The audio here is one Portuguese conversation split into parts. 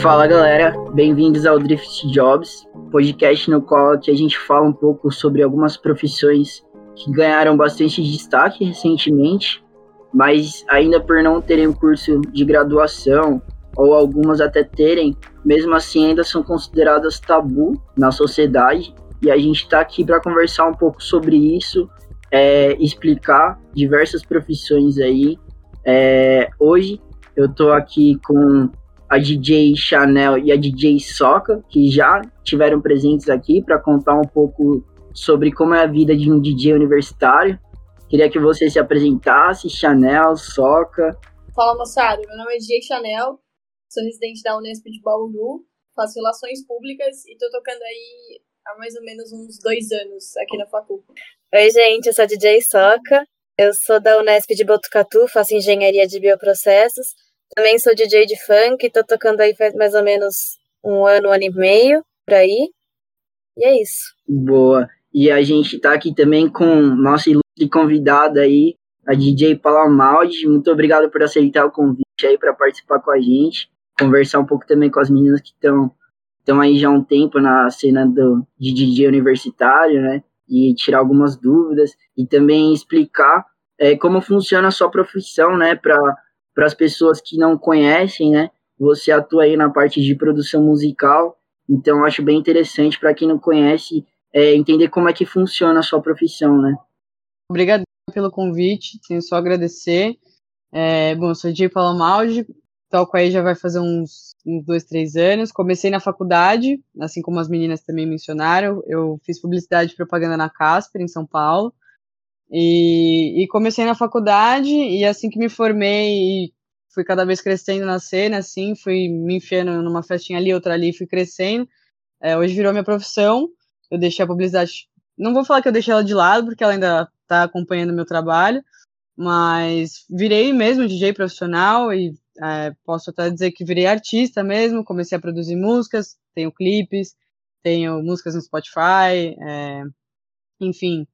Fala galera, bem-vindos ao Drift Jobs, podcast no qual aqui a gente fala um pouco sobre algumas profissões que ganharam bastante destaque recentemente, mas ainda por não terem um curso de graduação ou algumas até terem, mesmo assim ainda são consideradas tabu na sociedade. E a gente está aqui para conversar um pouco sobre isso, é, explicar diversas profissões aí. É, hoje eu estou aqui com a DJ Chanel e a DJ Soca, que já tiveram presentes aqui para contar um pouco sobre como é a vida de um DJ universitário. Queria que você se apresentasse, Chanel, Soca. Fala moçada, meu nome é DJ Chanel, sou residente da Unesp de Bauru, faço relações públicas e tô tocando aí há mais ou menos uns dois anos aqui na Facu. Oi, gente, eu sou a DJ Soca, eu sou da Unesp de Botucatu, faço engenharia de bioprocessos, também sou DJ de funk, tô tocando aí faz mais ou menos um ano, um ano e meio, por aí, e é isso. Boa. E a gente tá aqui também com nossa ilustre convidada aí, a DJ Palamaldi. Muito obrigado por aceitar o convite aí para participar com a gente, conversar um pouco também com as meninas que estão estão aí já há um tempo na cena do, de DJ universitário, né? E tirar algumas dúvidas e também explicar é, como funciona a sua profissão, né? Para as pessoas que não conhecem, né? Você atua aí na parte de produção musical, então acho bem interessante para quem não conhece é, entender como é que funciona a sua profissão, né? Obrigado pelo convite, tenho só a agradecer. É, bom, sou DJ Palamaldi, toco aí já vai fazer uns, uns dois, três anos. Comecei na faculdade, assim como as meninas também mencionaram. Eu fiz publicidade e propaganda na Casper, em São Paulo. E, e, comecei na faculdade, e assim que me formei e fui cada vez crescendo na cena, assim, fui me enfiando numa festinha ali, outra ali, fui crescendo. É, hoje virou minha profissão eu deixei a publicidade. Não vou falar que eu deixei ela de lado, porque ela ainda está acompanhando meu trabalho, mas virei mesmo DJ profissional e é, posso até dizer que virei artista mesmo. Comecei a produzir músicas, tenho clipes, tenho músicas no Spotify, é, enfim,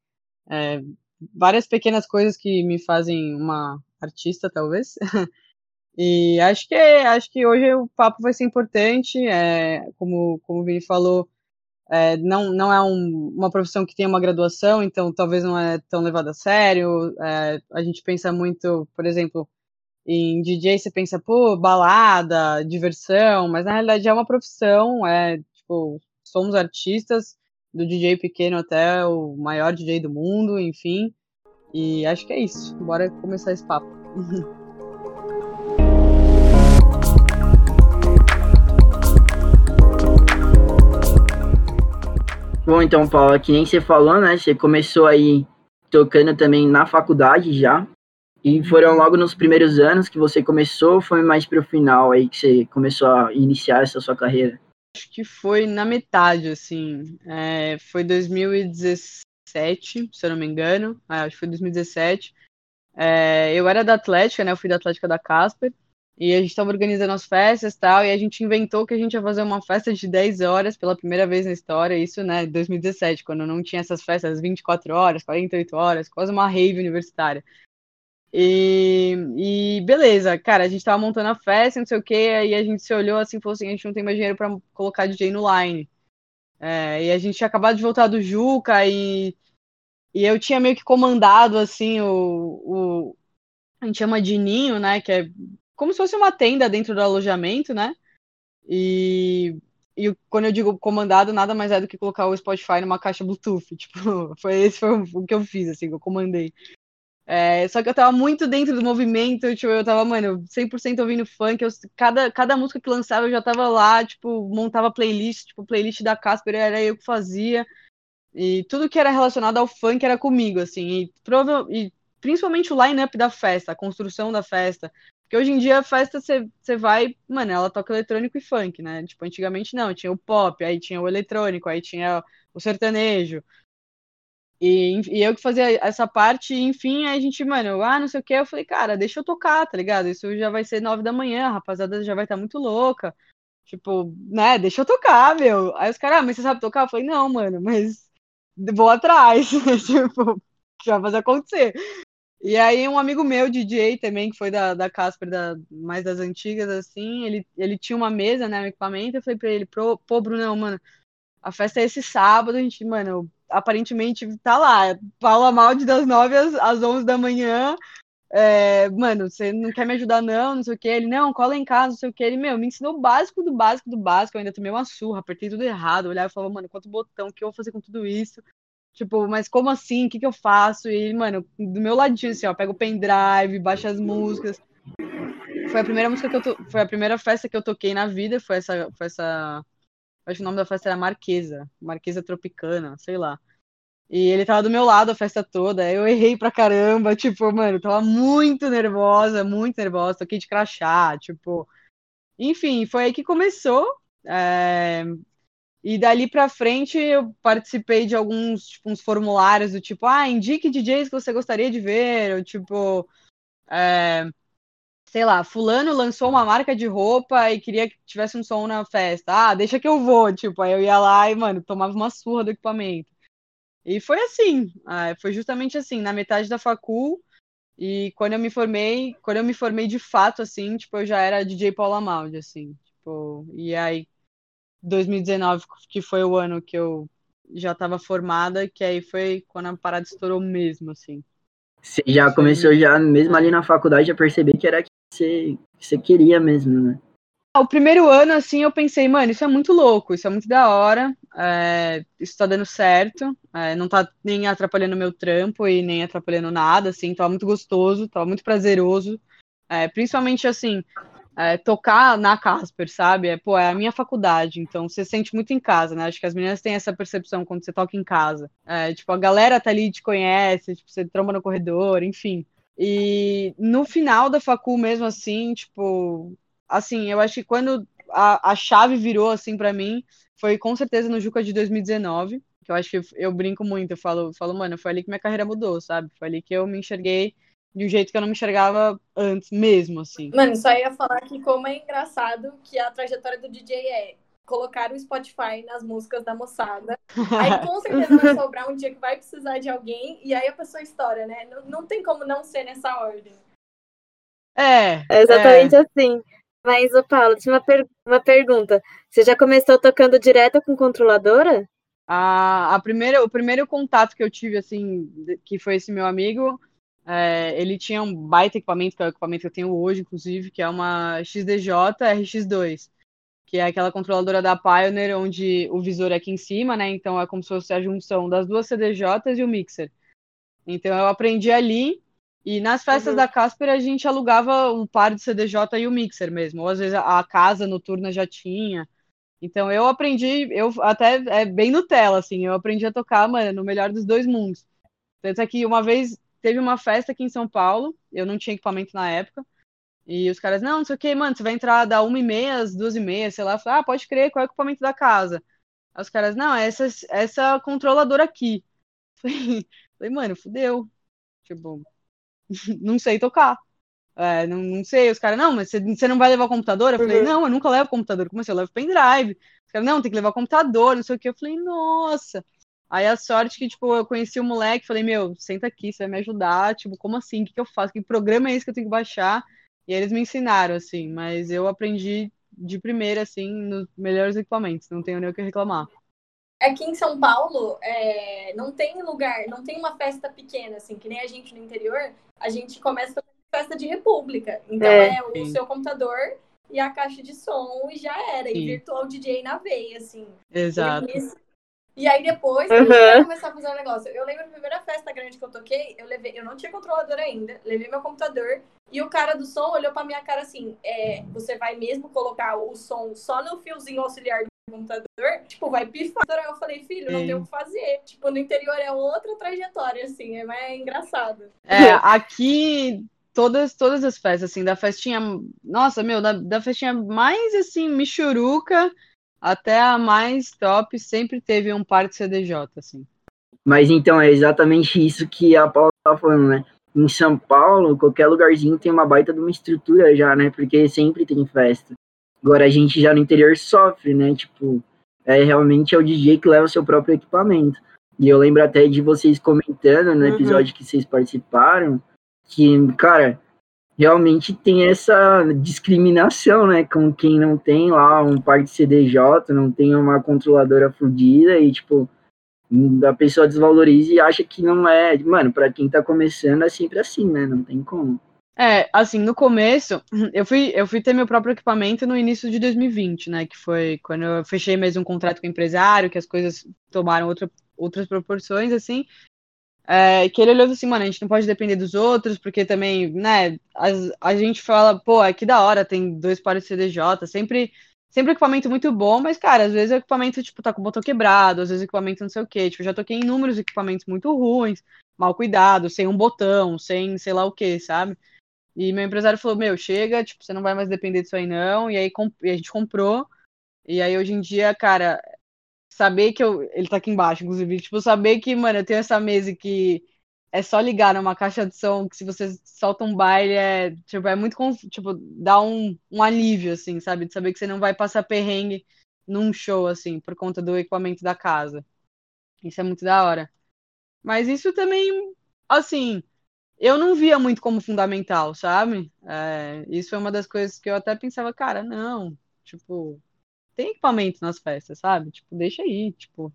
é, várias pequenas coisas que me fazem uma artista, talvez. e acho que acho que hoje o papo vai ser importante, é, como como o Vini falou é, não, não é um, uma profissão que tem uma graduação, então talvez não é tão levada a sério. É, a gente pensa muito, por exemplo, em DJ, você pensa, pô, balada, diversão, mas na realidade é uma profissão, é, tipo, somos artistas, do DJ pequeno até o maior DJ do mundo, enfim. E acho que é isso. Bora começar esse papo. Bom, então, Paula, que nem você falou, né? Você começou aí tocando também na faculdade já. E foram logo nos primeiros anos que você começou, ou foi mais pro final aí que você começou a iniciar essa sua carreira? Acho que foi na metade, assim. É, foi 2017, se eu não me engano. É, acho que foi 2017. É, eu era da Atlética, né? Eu fui da Atlética da Casper. E a gente estava organizando as festas e tal, e a gente inventou que a gente ia fazer uma festa de 10 horas pela primeira vez na história, isso, né, em 2017, quando não tinha essas festas 24 horas, 48 horas, quase uma rave universitária. E, e beleza, cara, a gente tava montando a festa, não sei o que, aí a gente se olhou assim falou assim: a gente não tem mais dinheiro para colocar DJ no line. É, e a gente tinha acabado de voltar do Juca e, e eu tinha meio que comandado assim o, o a gente chama de ninho, né? Que é como se fosse uma tenda dentro do alojamento, né? E, e quando eu digo comandado, nada mais é do que colocar o Spotify numa caixa Bluetooth. Tipo, foi esse foi o que eu fiz, assim, que eu comandei. É, só que eu tava muito dentro do movimento, tipo, eu tava, mano, 100% ouvindo funk, eu, cada, cada música que lançava eu já tava lá, tipo, montava playlist, tipo, playlist da Casper era eu que fazia, e tudo que era relacionado ao funk era comigo, assim, e, prova, e principalmente o line-up da festa, a construção da festa, porque hoje em dia a festa você vai, mano, ela toca eletrônico e funk, né? Tipo, antigamente não, tinha o pop, aí tinha o eletrônico, aí tinha o sertanejo. E, e eu que fazia essa parte, enfim, aí a gente, mano, ah, não sei o que, eu falei, cara, deixa eu tocar, tá ligado? Isso já vai ser nove da manhã, a rapaziada já vai estar tá muito louca. Tipo, né, deixa eu tocar, meu. Aí os caras, ah, mas você sabe tocar? Eu falei, não, mano, mas vou atrás. tipo, já vai fazer acontecer. E aí um amigo meu, DJ também, que foi da, da Casper, da, mais das antigas, assim, ele, ele tinha uma mesa, né, um equipamento, eu falei pra ele, pô, Bruno, mano, a festa é esse sábado, a gente, mano, aparentemente tá lá, Paula Maldi das 9 às, às 11 da manhã, é, mano, você não quer me ajudar não, não sei o que, ele, não, cola em casa, não sei o que, ele, meu, me ensinou o básico do básico do básico, eu ainda tomei uma surra, apertei tudo errado, olhava e falava, mano, quanto botão, o que eu vou fazer com tudo isso? Tipo, mas como assim? O que, que eu faço? E, mano, do meu ladinho, assim, ó, pego o pendrive, baixa as músicas. Foi a primeira música que eu to... Foi a primeira festa que eu toquei na vida, foi essa. Foi essa... Acho que o nome da festa era Marquesa, Marquesa Tropicana, sei lá. E ele tava do meu lado a festa toda, eu errei pra caramba, tipo, mano, tava muito nervosa, muito nervosa, toquei de crachá, tipo. Enfim, foi aí que começou. É... E dali para frente eu participei de alguns tipo, uns formulários do tipo, ah, indique DJs que você gostaria de ver, ou tipo, é, sei lá, fulano lançou uma marca de roupa e queria que tivesse um som na festa. Ah, deixa que eu vou, tipo, aí eu ia lá e, mano, tomava uma surra do equipamento. E foi assim, é, foi justamente assim, na metade da facul, e quando eu me formei, quando eu me formei de fato, assim, tipo, eu já era DJ Paula Maldi, assim, tipo, e aí 2019, que foi o ano que eu já estava formada, que aí foi quando a parada estourou mesmo, assim. Você já começou já, mesmo ali na faculdade, a perceber que era você, que você queria mesmo, né? Ah, o primeiro ano, assim, eu pensei, mano, isso é muito louco, isso é muito da hora, é, isso tá dando certo, é, não tá nem atrapalhando meu trampo e nem atrapalhando nada, assim, tava muito gostoso, tava muito prazeroso, é, principalmente, assim, é, tocar na Casper, sabe? É, pô, é a minha faculdade, então você sente muito em casa, né? Acho que as meninas têm essa percepção quando você toca em casa. É, tipo, a galera tá ali te conhece, tipo, você tromba no corredor, enfim. E no final da facul mesmo assim, tipo, assim, eu acho que quando a, a chave virou assim para mim, foi com certeza no Juca de 2019, que eu acho que eu brinco muito, eu falo, falo, mano, foi ali que minha carreira mudou, sabe? Foi ali que eu me enxerguei de um jeito que eu não me enxergava antes mesmo, assim. Mano, só ia falar que como é engraçado que a trajetória do DJ é colocar o Spotify nas músicas da moçada. Aí com certeza vai sobrar um dia que vai precisar de alguém e aí a pessoa estoura, né? Não, não tem como não ser nessa ordem. É. É exatamente é. assim. Mas, ô Paulo, tinha uma, per uma pergunta. Você já começou tocando direto com controladora? A, a primeira, o primeiro contato que eu tive, assim, que foi esse meu amigo, é, ele tinha um baita equipamento, que é o equipamento que eu tenho hoje, inclusive, que é uma XDJ RX2, que é aquela controladora da Pioneer, onde o visor é aqui em cima, né? Então é como se fosse a junção das duas CDJs e o mixer. Então eu aprendi ali, e nas festas uhum. da Casper a gente alugava um par de CDJ e o mixer mesmo, ou às vezes a casa noturna já tinha. Então eu aprendi, eu até é bem Nutella, assim, eu aprendi a tocar, mano, no melhor dos dois mundos. Tanto é que uma vez teve uma festa aqui em São Paulo, eu não tinha equipamento na época, e os caras, não, não sei o que, mano, você vai entrar da uma e meia às duas e meia, sei lá, falei, ah, pode crer, qual é o equipamento da casa? Aí os caras, não, é essa, essa controladora aqui. Falei, mano, fudeu. Tipo, não sei tocar. É, não, não sei, os caras, não, mas você, você não vai levar o computador? Eu falei, uhum. não, eu nunca levo o computador. Como assim? Eu levo pendrive. Os caras, não, tem que levar o computador, não sei o que. Eu falei, nossa. Aí a sorte que, tipo, eu conheci o moleque, falei, meu, senta aqui, você vai me ajudar, tipo, como assim? O que, que eu faço? Que programa é esse que eu tenho que baixar? E eles me ensinaram, assim, mas eu aprendi de primeira, assim, nos melhores equipamentos, não tenho nem o que reclamar. Aqui em São Paulo, é, não tem lugar, não tem uma festa pequena, assim, que nem a gente no interior, a gente começa com festa de república. Então é, é o seu computador e a caixa de som e já era. Sim. E virtual DJ na veia, assim. Exato. E aí depois uhum. a gente vai começar a fazer um negócio. Eu lembro a primeira festa grande que eu toquei, eu levei, eu não tinha controlador ainda, levei meu computador e o cara do som olhou pra minha cara assim: é, você vai mesmo colocar o som só no fiozinho auxiliar do computador? Tipo, vai pifar. Eu falei, filho, não tem o que fazer. Tipo, no interior é outra trajetória, assim, é mais engraçado. É, aqui todas, todas as festas, assim, da festinha. Nossa, meu, da, da festinha mais assim, michuruca até a mais top sempre teve um par de CDJ, assim. Mas então é exatamente isso que a Paula tá falando, né? Em São Paulo, qualquer lugarzinho tem uma baita de uma estrutura já, né? Porque sempre tem festa. Agora a gente já no interior sofre, né? Tipo, é realmente é o DJ que leva o seu próprio equipamento. E eu lembro até de vocês comentando no uhum. episódio uhum. que vocês participaram, que, cara, realmente tem essa discriminação, né, com quem não tem lá um par de CDJ, não tem uma controladora fodida e, tipo, a pessoa desvaloriza e acha que não é. Mano, para quem tá começando é sempre assim, né? Não tem como. É, assim, no começo, eu fui, eu fui ter meu próprio equipamento no início de 2020, né? Que foi quando eu fechei mesmo um contrato com o empresário, que as coisas tomaram outra, outras proporções, assim. É, que ele olhou assim, mano, a gente não pode depender dos outros, porque também, né, a, gente fala, pô, é que da hora, tem dois pares de CDJ, sempre sempre equipamento muito bom, mas, cara, às vezes o equipamento, tipo, tá com o botão quebrado, às vezes o equipamento não sei o quê. Tipo, já toquei inúmeros equipamentos muito ruins, mal cuidados, sem um botão, sem sei lá o que, sabe? E meu empresário falou, meu, chega, tipo, você não vai mais depender disso aí não. E aí e a gente comprou. E aí hoje em dia, cara, saber que eu. Ele tá aqui embaixo, inclusive, tipo, saber que, mano, eu tenho essa mesa que é só ligar numa caixa de som que se você solta um baile é, tipo, é muito, tipo, dá um, um alívio, assim, sabe? De saber que você não vai passar perrengue num show, assim, por conta do equipamento da casa. Isso é muito da hora. Mas isso também, assim, eu não via muito como fundamental, sabe? É, isso é uma das coisas que eu até pensava, cara, não, tipo, tem equipamento nas festas, sabe? Tipo, deixa aí, tipo.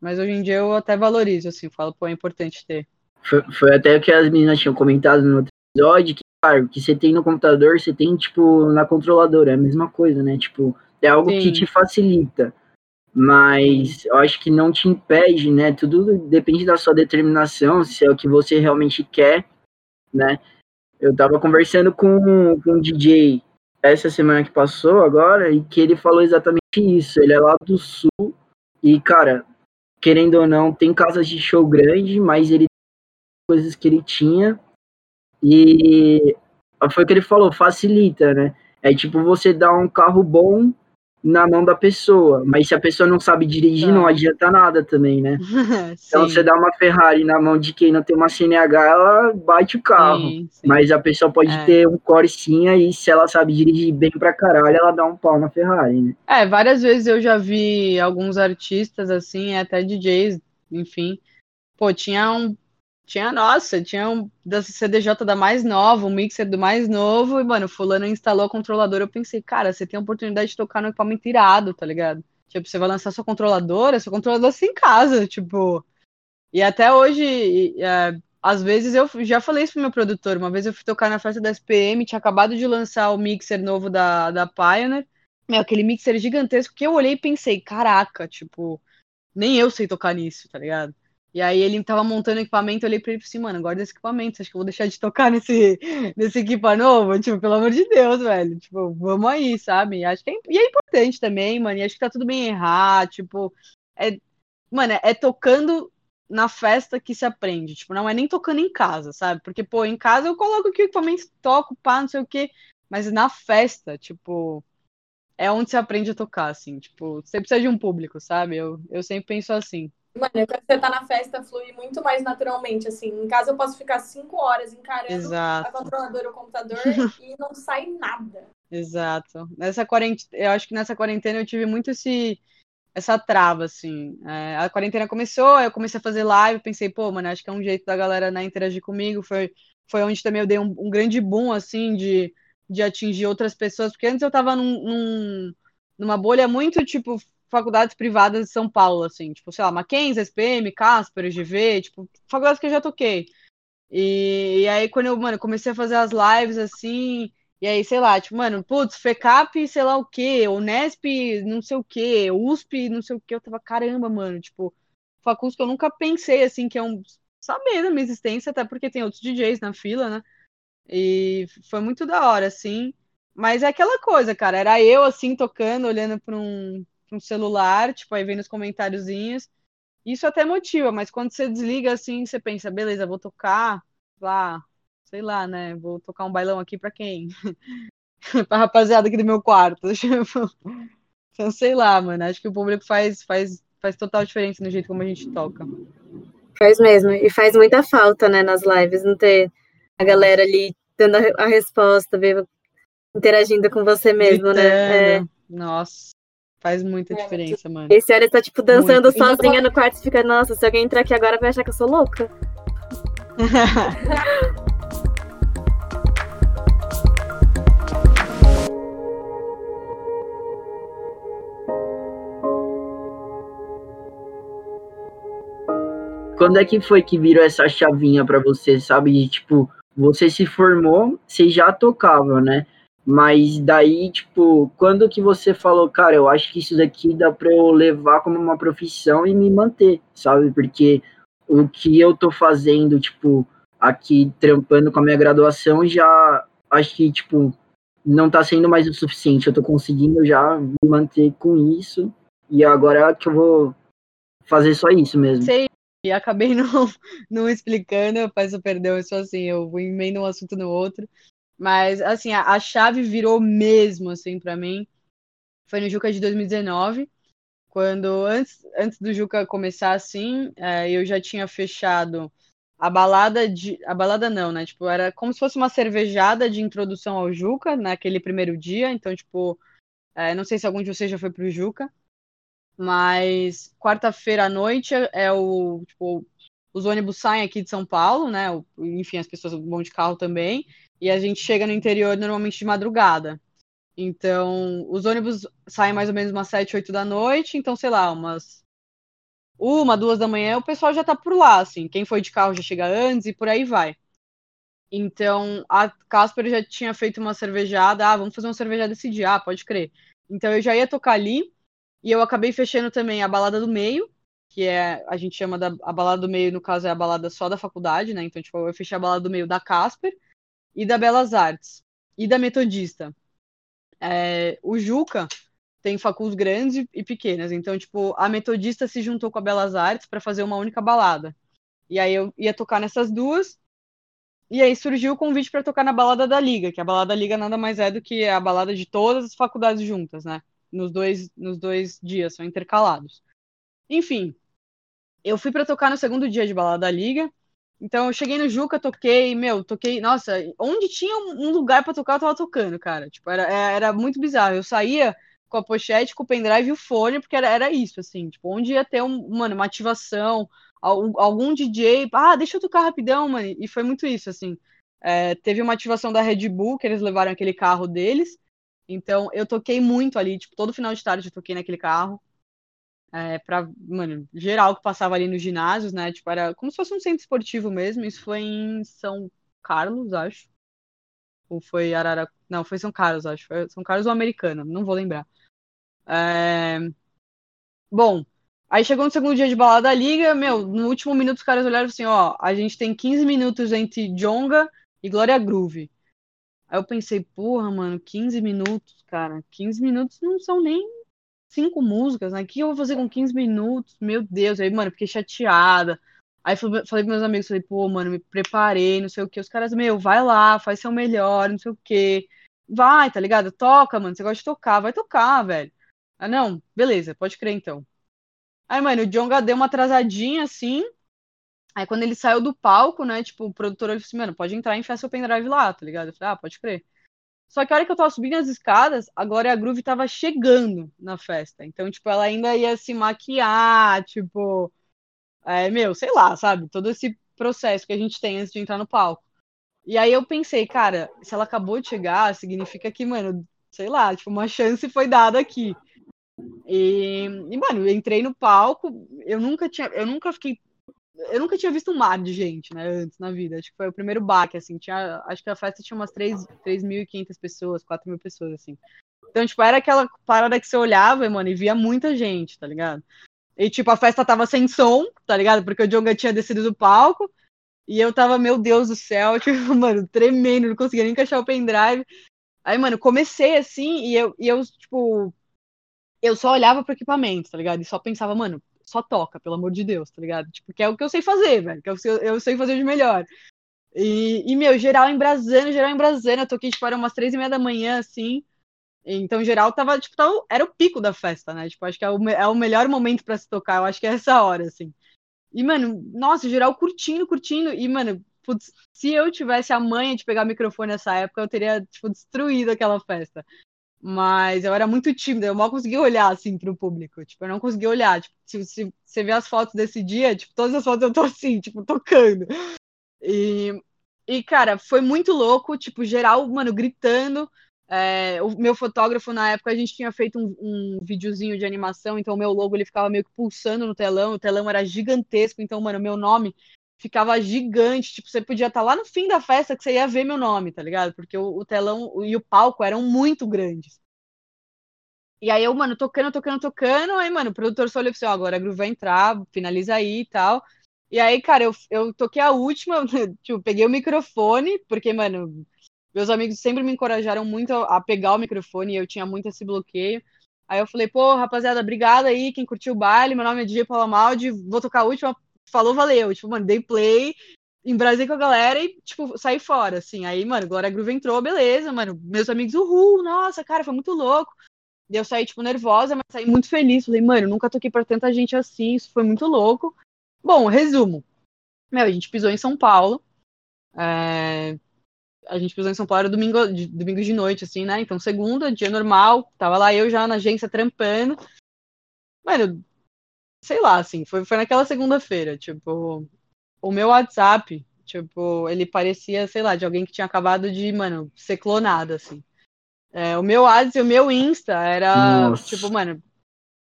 Mas hoje em dia eu até valorizo, assim, falo, pô, é importante ter. Foi, foi até o que as meninas tinham comentado no outro episódio, que, claro, que você tem no computador, você tem, tipo, na controladora, é a mesma coisa, né? Tipo, é algo Sim. que te facilita. Mas eu acho que não te impede, né? Tudo depende da sua determinação, se é o que você realmente quer, né? Eu tava conversando com, com um DJ essa semana que passou agora, e que ele falou exatamente isso. Ele é lá do sul, e, cara, querendo ou não, tem casas de show grande, mas ele coisas que ele tinha. E foi o que ele falou, facilita, né? É tipo você dar um carro bom na mão da pessoa, mas se a pessoa não sabe dirigir, não, não adianta nada também, né? então você dá uma Ferrari na mão de quem não tem uma CNH, ela bate o carro. Sim, sim. Mas a pessoa pode é. ter um Corsinha e se ela sabe dirigir bem pra caralho, ela dá um pau na Ferrari, né? É, várias vezes eu já vi alguns artistas assim, até DJs, enfim. Pô, tinha um tinha, nossa, tinha um da CDJ da mais nova, um mixer do mais novo, e, mano, fulano instalou a controladora. Eu pensei, cara, você tem a oportunidade de tocar no equipamento irado, tá ligado? Tipo, você vai lançar sua controladora, sua controladora assim em casa, tipo. E até hoje, é, às vezes eu já falei isso pro meu produtor. Uma vez eu fui tocar na festa da SPM, tinha acabado de lançar o mixer novo da, da Pioneer. Meu, aquele mixer gigantesco que eu olhei e pensei, caraca, tipo, nem eu sei tocar nisso, tá ligado? E aí ele tava montando equipamento, eu olhei pra ele e falei assim, mano, guarda esse equipamento, acho que eu vou deixar de tocar nesse, nesse equipa novo? Tipo, pelo amor de Deus, velho. Tipo, vamos aí, sabe? Acho que é, e é importante também, mano, e acho que tá tudo bem errar, tipo, é, mano, é tocando na festa que se aprende, tipo, não é nem tocando em casa, sabe? Porque, pô, em casa eu coloco aqui o equipamento, toco, pá, não sei o quê, mas na festa, tipo, é onde se aprende a tocar, assim, tipo, você precisa de um público, sabe? Eu, eu sempre penso assim. Mano, quando você tá na festa, flui muito mais naturalmente, assim. Em casa eu posso ficar cinco horas encarando Exato. a controladora o computador e não sai nada. Exato. Nessa quarentena, eu acho que nessa quarentena eu tive muito esse essa trava, assim. É, a quarentena começou, eu comecei a fazer live, pensei, pô, mano, acho que é um jeito da galera né, interagir comigo. Foi, foi onde também eu dei um, um grande boom, assim, de, de atingir outras pessoas, porque antes eu tava num, num, numa bolha muito, tipo, faculdades privadas de São Paulo, assim, tipo, sei lá, Mackenzie, SPM, Casper, GV, tipo, faculdades que eu já toquei. E, e, aí, quando eu, mano, comecei a fazer as lives, assim, e aí, sei lá, tipo, mano, putz, FECAP, sei lá o quê, Unesp, não sei o quê, USP, não sei o quê, eu tava, caramba, mano, tipo, faculdade que eu nunca pensei, assim, que é um, saber da minha existência, até porque tem outros DJs na fila, né, e foi muito da hora, assim, mas é aquela coisa, cara, era eu, assim, tocando, olhando para um, um celular, tipo, aí vem nos comentáriozinhos. Isso até motiva, mas quando você desliga assim, você pensa, beleza, vou tocar lá, sei lá, né? Vou tocar um bailão aqui para quem? pra rapaziada aqui do meu quarto. Tipo, então, sei lá, mano. Acho que o público faz, faz, faz total diferença no jeito como a gente toca. Faz mesmo. E faz muita falta, né, nas lives, não ter a galera ali dando a, resposta, interagindo com você mesmo, né? Né? É. Nossa. Faz muita é. diferença, mano. Esse hora tá, tipo, dançando Muito. sozinha no quarto e fica, nossa, se alguém entrar aqui agora vai achar que eu sou louca. Quando é que foi que virou essa chavinha para você, sabe? De tipo, você se formou, você já tocava, né? Mas daí, tipo, quando que você falou, cara, eu acho que isso daqui dá pra eu levar como uma profissão e me manter, sabe? Porque o que eu tô fazendo, tipo, aqui trampando com a minha graduação, já acho que, tipo, não tá sendo mais o suficiente. Eu tô conseguindo já me manter com isso. E agora que eu vou fazer só isso mesmo. Sei, e acabei não, não explicando, mas eu perdeu isso assim, eu emendo um assunto no outro. Mas, assim, a, a chave virou mesmo, assim, para mim. Foi no Juca de 2019, quando, antes, antes do Juca começar, assim, é, eu já tinha fechado a balada de. A balada não, né? Tipo, era como se fosse uma cervejada de introdução ao Juca naquele primeiro dia. Então, tipo, é, não sei se algum de vocês já foi pro Juca. Mas quarta-feira à noite é o. Tipo, os ônibus saem aqui de São Paulo, né? Enfim, as pessoas vão de carro também. E a gente chega no interior normalmente de madrugada. Então, os ônibus saem mais ou menos umas 7, 8 da noite. Então, sei lá, umas uma, duas da manhã, o pessoal já tá por lá, assim. Quem foi de carro já chega antes e por aí vai. Então, a Casper já tinha feito uma cervejada. Ah, vamos fazer uma cervejada esse dia. Ah, pode crer. Então, eu já ia tocar ali. E eu acabei fechando também a balada do meio, que é, a gente chama da a balada do meio, no caso, é a balada só da faculdade, né? Então, tipo, eu fechei a balada do meio da Casper e da Belas Artes e da Metodista. É, o Juca tem faculdades grandes e pequenas. Então, tipo, a Metodista se juntou com a Belas Artes para fazer uma única balada. E aí eu ia tocar nessas duas. E aí surgiu o convite para tocar na balada da Liga, que a balada da Liga nada mais é do que a balada de todas as faculdades juntas, né? Nos dois, nos dois dias, são intercalados. Enfim, eu fui para tocar no segundo dia de balada da Liga. Então eu cheguei no Juca, toquei, meu, toquei, nossa, onde tinha um lugar para tocar, eu tava tocando, cara. Tipo, era, era muito bizarro. Eu saía com a pochete, com o pendrive e o fone, porque era, era isso, assim, tipo, onde ia ter um, mano, uma ativação, algum, algum DJ, ah, deixa eu tocar rapidão, mano, e foi muito isso, assim. É, teve uma ativação da Red Bull, que eles levaram aquele carro deles, então eu toquei muito ali, tipo, todo final de tarde eu toquei naquele carro, é, pra, mano, geral que passava ali nos ginásios, né, tipo, era como se fosse um centro esportivo mesmo, isso foi em São Carlos, acho, ou foi Araraquara, não, foi São Carlos, acho, foi São Carlos ou Americana, não vou lembrar. É... Bom, aí chegou no segundo dia de balada da liga, meu, no último minuto os caras olharam assim, ó, a gente tem 15 minutos entre Jonga e Glória Groove. Aí eu pensei, porra, mano, 15 minutos, cara, 15 minutos não são nem cinco músicas, né? O que eu vou fazer com 15 minutos? Meu Deus, aí, mano, fiquei chateada. Aí falei pros meus amigos, falei, pô, mano, me preparei, não sei o que. Os caras, meu, vai lá, faz seu melhor, não sei o que. Vai, tá ligado? Toca, mano, você gosta de tocar, vai tocar, velho. Ah, não, beleza, pode crer então. Aí, mano, o Jonga deu uma atrasadinha assim. Aí, quando ele saiu do palco, né, tipo, o produtor ele falou assim, mano, pode entrar e enfiar seu pendrive lá, tá ligado? Eu falei, ah, pode crer. Só que a hora que eu tava subindo as escadas, a Groove tava chegando na festa. Então, tipo, ela ainda ia se maquiar, tipo. É, meu, sei lá, sabe? Todo esse processo que a gente tem antes de entrar no palco. E aí eu pensei, cara, se ela acabou de chegar, significa que, mano, sei lá, tipo, uma chance foi dada aqui. E, e, mano, eu entrei no palco, eu nunca tinha, eu nunca fiquei, eu nunca tinha visto um mar de gente, né, antes na vida. Acho que foi o primeiro baque, assim, tinha, acho que a festa tinha umas 3.500 pessoas, 4 mil pessoas, assim. Então, tipo, era aquela parada que você olhava, mano, e via muita gente, tá ligado? E, tipo, a festa tava sem som, tá ligado? Porque o Jonga tinha descido do palco, e eu tava, meu Deus do céu, tipo, mano, tremendo, não conseguia nem encaixar o pendrive. Aí, mano, comecei assim, e eu, e eu tipo, eu só olhava pro equipamento, tá ligado? E só pensava, mano, só toca, pelo amor de Deus, tá ligado? Tipo, que é o que eu sei fazer, velho, que é o que eu, sei fazer de melhor. E, e, meu, geral embrasando, geral embrasando, eu toquei, tipo, era umas três e meia da manhã, assim, então, geral, tava, tipo, tava, era o pico da festa, né? Tipo, acho que é o, é o melhor momento para se tocar, eu acho que é essa hora, assim. E, mano, nossa, geral curtindo, curtindo, e, mano, putz, se eu tivesse a manha de pegar o microfone nessa época, eu teria, tipo, destruído aquela festa. Mas eu era muito tímida, eu mal conseguia olhar assim pro público. Tipo, eu não conseguia olhar. Tipo, se, você vê as fotos desse dia, tipo, todas as fotos eu tô assim, tipo, tocando. E, e cara, foi muito louco, tipo, geral, mano, gritando. É, o meu fotógrafo, na época, a gente tinha feito um, um videozinho de animação, então o meu logo ele ficava meio que pulsando no telão, o telão era gigantesco, então, mano, meu nome ficava gigante, tipo, você podia estar tá lá no fim da festa que você ia ver meu nome, tá ligado? Porque o, o telão e o palco eram muito grandes. E aí eu, mano, tocando, tocando, tocando, aí, mano, o produtor só olhou falou assim, ó, agora a Groove vai entrar, finaliza aí e tal. E aí, cara, eu, eu toquei a última, tipo, peguei o microfone, porque, mano, meus amigos sempre me encorajaram muito a pegar o microfone e eu tinha muito esse bloqueio. Aí eu falei, pô, rapaziada, obrigado aí, quem curtiu o baile, meu nome é DJ Palamaldi, vou tocar a última, falou, valeu. Tipo, mano, dei play, embrasei com a galera e, tipo, saí fora, assim. Aí, mano, Glória Groove entrou, beleza, mano, meus amigos, uhul, nossa, cara, foi muito louco. E eu saí, tipo, nervosa, mas saí muito feliz. Falei, mano, nunca toquei pra tanta gente assim, isso foi muito louco. Bom, resumo. Meu, a gente pisou em São Paulo. É... A gente pisou em São Paulo era domingo de, domingo de noite, assim, né? Então, segunda, dia normal, tava lá eu já na agência trampando. Mano, sei lá, assim, foi, foi naquela segunda-feira, tipo, o meu WhatsApp, tipo, ele parecia, sei lá, de alguém que tinha acabado de, mano, ser clonado, assim. É, o meu Ads e o meu Insta era, Nossa. tipo, mano,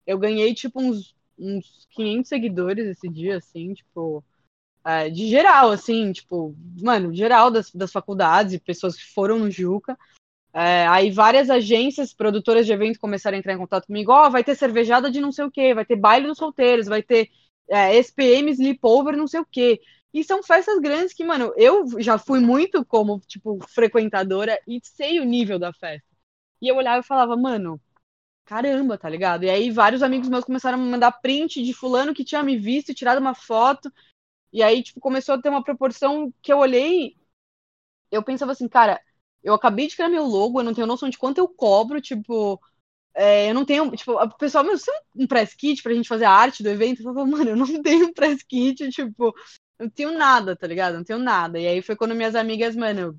eu ganhei, tipo, uns, uns 500 seguidores esse dia, assim, tipo, é, de geral, assim, tipo, mano, geral das, das faculdades e pessoas que foram no Juca. É, aí várias agências, produtoras de eventos começaram a entrar em contato comigo, ó, oh, vai ter cervejada de não sei o que, vai ter baile dos solteiros, vai ter é, SPM, sleepover, não sei o que. E são festas grandes que, mano, eu já fui muito como, tipo, frequentadora e sei o nível da festa. E eu olhava e falava, mano, caramba, tá ligado? E aí vários amigos meus começaram a mandar print de fulano que tinha me visto, tirado uma foto. E aí, tipo, começou a ter uma proporção que eu olhei, eu pensava assim, cara, eu acabei de criar meu logo, eu não tenho noção de quanto eu cobro, tipo, é, eu não tenho, tipo, o pessoal, mas você tem um press kit pra gente fazer a arte do evento? Eu falava, mano, eu não tenho um press kit, tipo, não tenho nada, tá ligado? Não tenho nada. E aí foi quando minhas amigas, mano,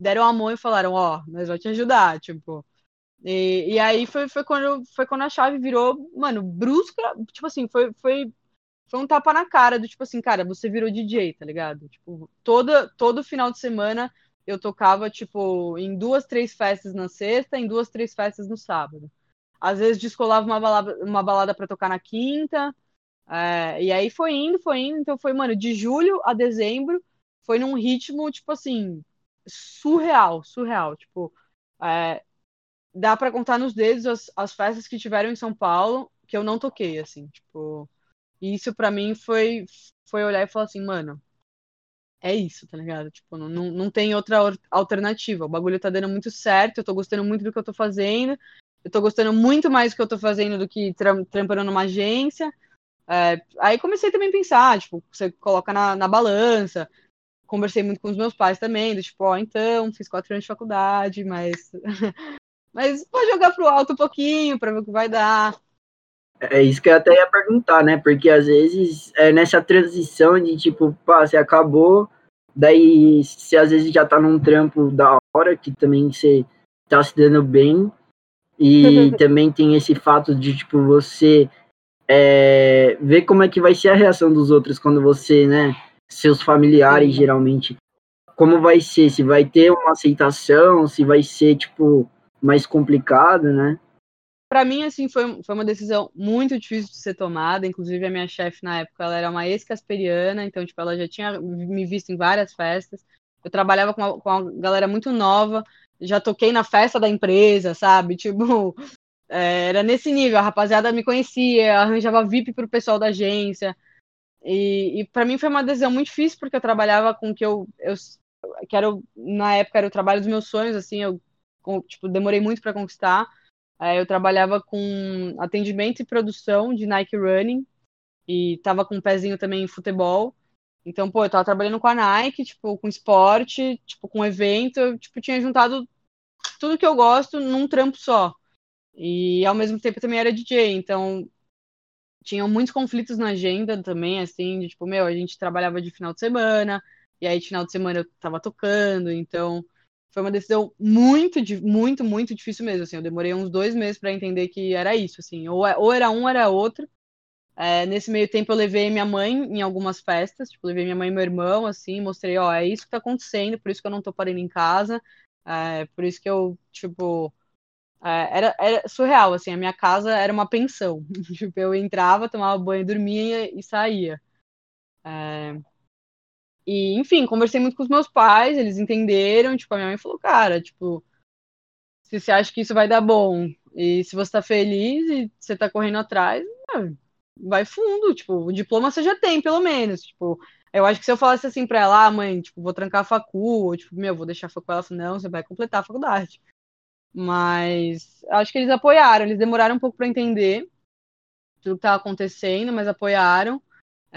deram a mão e falaram, ó, oh, nós vamos te ajudar, tipo, e, e aí foi, foi, quando, foi quando a chave virou, mano, brusca, tipo assim, foi, foi, foi um tapa na cara do tipo assim, cara, você virou DJ, tá ligado? Tipo, toda, todo final de semana eu tocava, tipo, em duas, três festas na sexta, em duas, três festas no sábado. Às vezes descolava uma balada, uma balada pra tocar na quinta, é, e aí foi indo, foi indo, então foi, mano, de julho a dezembro, foi num ritmo, tipo assim, surreal, surreal, tipo, é, dá para contar nos dedos as, as festas que tiveram em São Paulo que eu não toquei, assim, tipo. Isso para mim foi, foi olhar e falar assim, mano, é isso, tá ligado? Tipo, não, não, não tem outra alternativa. O bagulho tá dando muito certo, eu tô gostando muito do que eu tô fazendo. Eu tô gostando muito mais do que eu tô fazendo do que trampando numa agência. É, aí comecei também a pensar, tipo, você coloca na, na balança. Conversei muito com os meus pais também, do tipo, ó, oh, então, fiz quatro anos de faculdade, mas Mas pode jogar pro alto um pouquinho para ver o que vai dar. É isso que eu até ia perguntar, né? Porque às vezes é nessa transição de tipo, pá, você acabou, daí você às vezes já tá num trampo da hora, que também você tá se dando bem, e também tem esse fato de, tipo, você é, ver como é que vai ser a reação dos outros quando você, né, seus familiares, geralmente, como vai ser, se vai ter uma aceitação, se vai ser, tipo, mais complicado, né? Para mim, assim, foi, foi uma decisão muito difícil de ser tomada. Inclusive, a minha chefe na época, ela era uma ex-casperiana, então, tipo, ela já tinha me visto em várias festas. Eu trabalhava com uma, com uma galera muito nova, já toquei na festa da empresa, sabe? Tipo, é, era nesse nível. A rapaziada me conhecia, arranjava VIP pro pessoal da agência. E, e para mim foi uma decisão muito difícil, porque eu trabalhava com que eu, eu que era, na época era o trabalho dos meus sonhos, assim, eu tipo, demorei muito para conquistar. É, eu trabalhava com atendimento e produção de Nike Running e tava com um pezinho também em futebol. Então, pô, eu tava trabalhando com a Nike, tipo, com esporte, tipo, com evento, eu, tipo, tinha juntado tudo que eu gosto num trampo só. E ao mesmo tempo também era DJ, então tinham muitos conflitos na agenda também, assim, de tipo, meu, a gente trabalhava de final de semana, e aí final de semana eu tava tocando, então foi uma decisão muito, muito, muito difícil mesmo. Assim, eu demorei uns dois meses para entender que era isso, assim, ou, é, ou era um, era outro. É, nesse meio tempo eu levei minha mãe em algumas festas, tipo, levei minha mãe e meu irmão, assim, mostrei, ó, é isso que tá acontecendo, por isso que eu não tô parando em casa. É, por isso que eu, tipo, é, era, era surreal, assim, a minha casa era uma pensão. tipo, eu entrava, tomava banho, dormia e saía. É, e, enfim, conversei muito com os meus pais, eles entenderam, tipo, a minha mãe falou, cara, tipo, se você acha que isso vai dar bom, e se você tá feliz e você tá correndo atrás, vai fundo, tipo, o diploma você já tem, pelo menos, tipo, eu acho que se eu falasse assim pra ela, ah, mãe, tipo, vou trancar a facu, ou tipo, meu, vou deixar a facu, ela falou, não, você vai completar a faculdade. Mas acho que eles apoiaram, eles demoraram um pouco para entender tudo que estava acontecendo, mas apoiaram.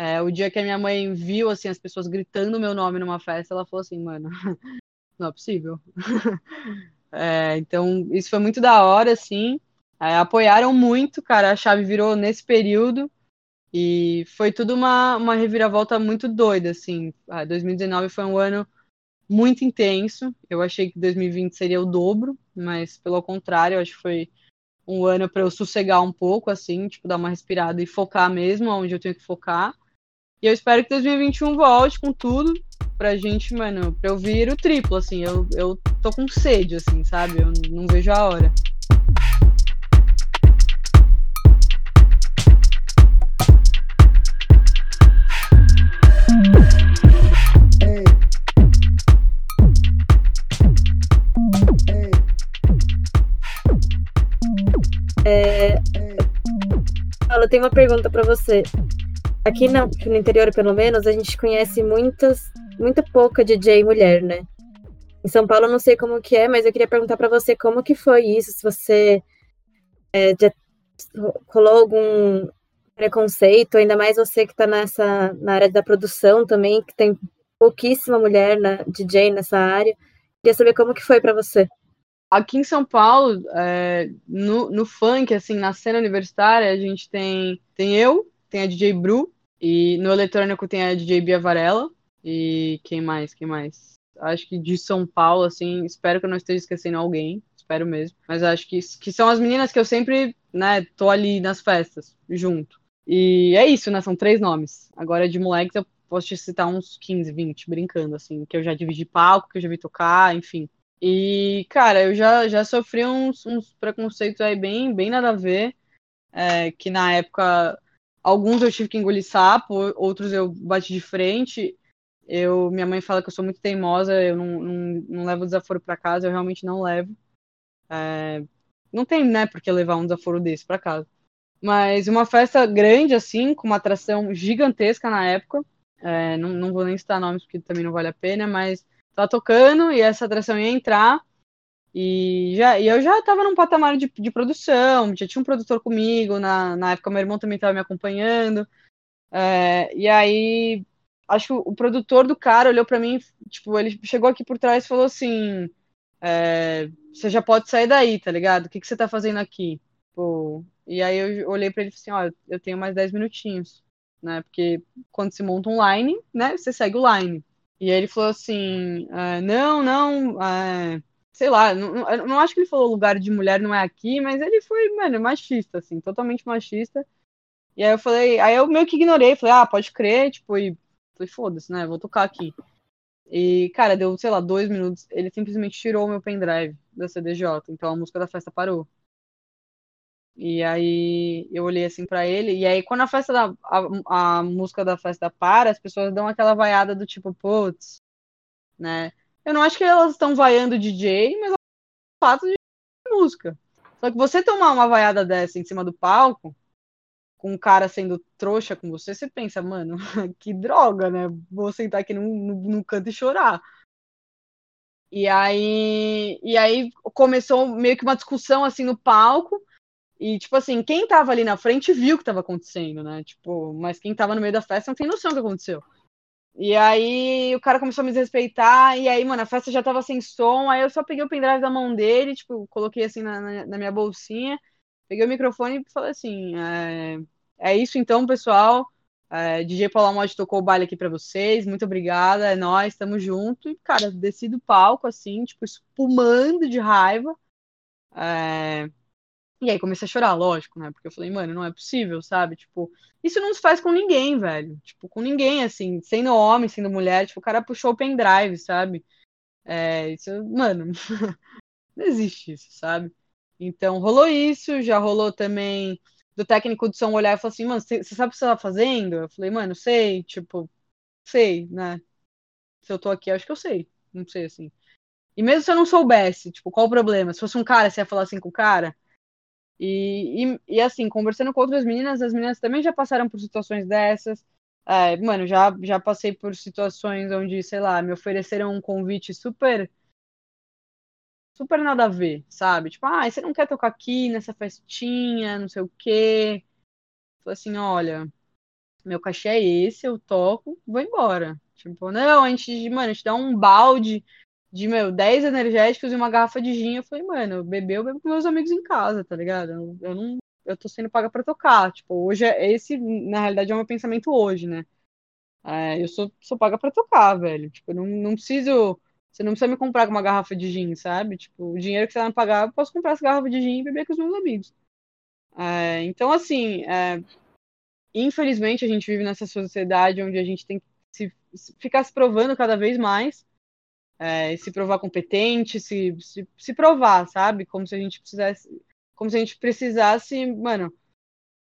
É, o dia que a minha mãe viu assim as pessoas gritando meu nome numa festa, ela falou assim, mano, não é possível. é, então isso foi muito da hora, assim. É, apoiaram muito, cara. A chave virou nesse período e foi tudo uma, uma reviravolta muito doida, assim. 2019 foi um ano muito intenso. Eu achei que 2020 seria o dobro, mas pelo contrário, acho que foi um ano para eu sossegar um pouco, assim, tipo, dar uma respirada e focar mesmo onde eu tenho que focar. E eu espero que 2021 volte com tudo pra gente, mano, pra eu vir o triplo, assim. Eu, eu tô com sede, assim, sabe? Eu não vejo a hora. É... Tenho uma pergunta para você. Aqui no, no interior, pelo menos, a gente conhece muitas, muito pouca DJ mulher, né? Em São Paulo eu não sei como que é, mas eu queria perguntar para você como que foi isso, se você é, já rolou algum preconceito, ainda mais você que está nessa na área da produção também, que tem pouquíssima mulher na DJ nessa área. Queria saber como que foi para você. Aqui em São Paulo, é, no, no funk, assim, na cena universitária, a gente tem, tem eu, tem a DJ Bru, e no eletrônico tem a DJ Bia Varela, e quem mais, quem mais? Acho que de São Paulo, assim, espero que eu não esteja esquecendo alguém, espero mesmo, mas acho que, que são as meninas que eu sempre, né, tô ali nas festas, junto. E é isso, né, são três nomes. Agora de moleques eu posso te citar uns 15, 20, brincando, assim, que eu já dividi palco, que eu já vi tocar, enfim. E, cara, eu já, já sofri uns, uns preconceitos aí bem, bem nada a ver. É, que na época, alguns eu tive que engolir sapo, outros eu bati de frente. Eu, minha mãe fala que eu sou muito teimosa, eu não, não, não levo desaforo para casa, eu realmente não levo. É, não tem, né, por que levar um desaforo desse para casa. Mas uma festa grande, assim, com uma atração gigantesca na época. É, não, não vou nem citar nomes porque também não vale a pena, mas tá tocando e essa atração ia entrar. E, já, e eu já estava num patamar de, de produção, já tinha um produtor comigo, na, na época meu irmão também estava me acompanhando. É, e aí, acho que o, produtor do cara olhou para mim, tipo, ele chegou aqui por trás e falou assim: é, Você já pode sair daí, tá ligado? O que, que você tá fazendo aqui? Pô, e aí eu olhei para ele e falei assim: Ó, eu tenho mais 10 minutinhos, né? Porque quando se monta um line, né, você segue o line. E aí ele falou assim: ah, não, não, ah, sei lá, não, não acho que ele falou lugar de mulher não é aqui, mas ele foi, mano, machista, assim, totalmente machista. E aí eu falei, aí eu meio que ignorei, falei, ah, pode crer, tipo, e falei, foda-se, né, vou tocar aqui. E, cara, deu, sei lá, dois minutos, ele simplesmente tirou o meu pendrive da CDJ, então a música da festa parou. E aí eu olhei assim para ele, e aí quando a festa da a, a, música da festa para, as pessoas dão aquela vaiada do tipo, putz, né? Eu não acho que elas estão vaiando DJ, mas é o fato de música. Só que você tomar uma vaiada dessa em cima do palco, com um cara sendo trouxa com você, você pensa, mano, que droga, né? Vou sentar aqui no, no, no canto e chorar. E aí, e aí começou meio que uma discussão assim no palco. E, tipo assim, quem tava ali na frente viu o que tava acontecendo, né? Tipo, mas quem tava no meio da festa não tem noção do que aconteceu. E aí o cara começou a me desrespeitar, e aí, mano, a festa já tava sem som, aí eu só peguei o pendrive da mão dele, tipo, coloquei assim na, na, minha bolsinha, peguei o microfone e falei assim, é, é isso então, pessoal, é, DJ Paulo Mod tocou o baile aqui para vocês, muito obrigada, é nóis, tamo junto, e, cara, desci do palco, assim, tipo, espumando de raiva, é, e aí comecei a chorar, lógico, né? Porque eu falei, mano, não é possível, sabe? Tipo, isso não se faz com ninguém, velho. Tipo, com ninguém, assim, sendo homem, sendo mulher. Tipo, o cara puxou o pendrive, sabe? É, isso, mano, não existe isso, sabe? Então rolou isso, já rolou também do técnico de som olhar e falar assim, mano, você sabe o que você tá fazendo? Eu falei, mano, sei, tipo, sei, né? Se eu tô aqui, acho que eu sei. Não sei, assim. E mesmo se eu não soubesse, tipo, qual o problema? Se fosse um cara, você ia falar assim com o cara? E, e, e assim, conversando com outras meninas, as meninas também já passaram por situações dessas. É, mano, já, já passei por situações onde, sei lá, me ofereceram um convite super. Super nada a ver, sabe? Tipo, ah, você não quer tocar aqui nessa festinha, não sei o quê. Falei assim: olha, meu cachê é esse, eu toco, vou embora. Tipo, não, a gente, mano, a gente dá um balde de, meu, 10 energéticos e uma garrafa de gin. Eu falei, mano, beber eu bebo com meus amigos em casa, tá ligado? Eu, eu não. Eu tô sendo paga pra tocar. Tipo, hoje é esse, na realidade, é o meu pensamento hoje, né? É, eu sou, sou paga pra tocar, velho. Tipo, eu não, não preciso. Você não precisa me comprar com uma garrafa de gin, sabe? Tipo, o dinheiro que você vai me pagar, eu posso comprar essa garrafa de gin e beber com os meus amigos. É, então, assim, é, infelizmente a gente vive nessa sociedade onde a gente tem que se ficar se provando cada vez mais é, se provar competente, se, se, se provar, sabe? Como se a gente precisasse, como se a gente precisasse, mano,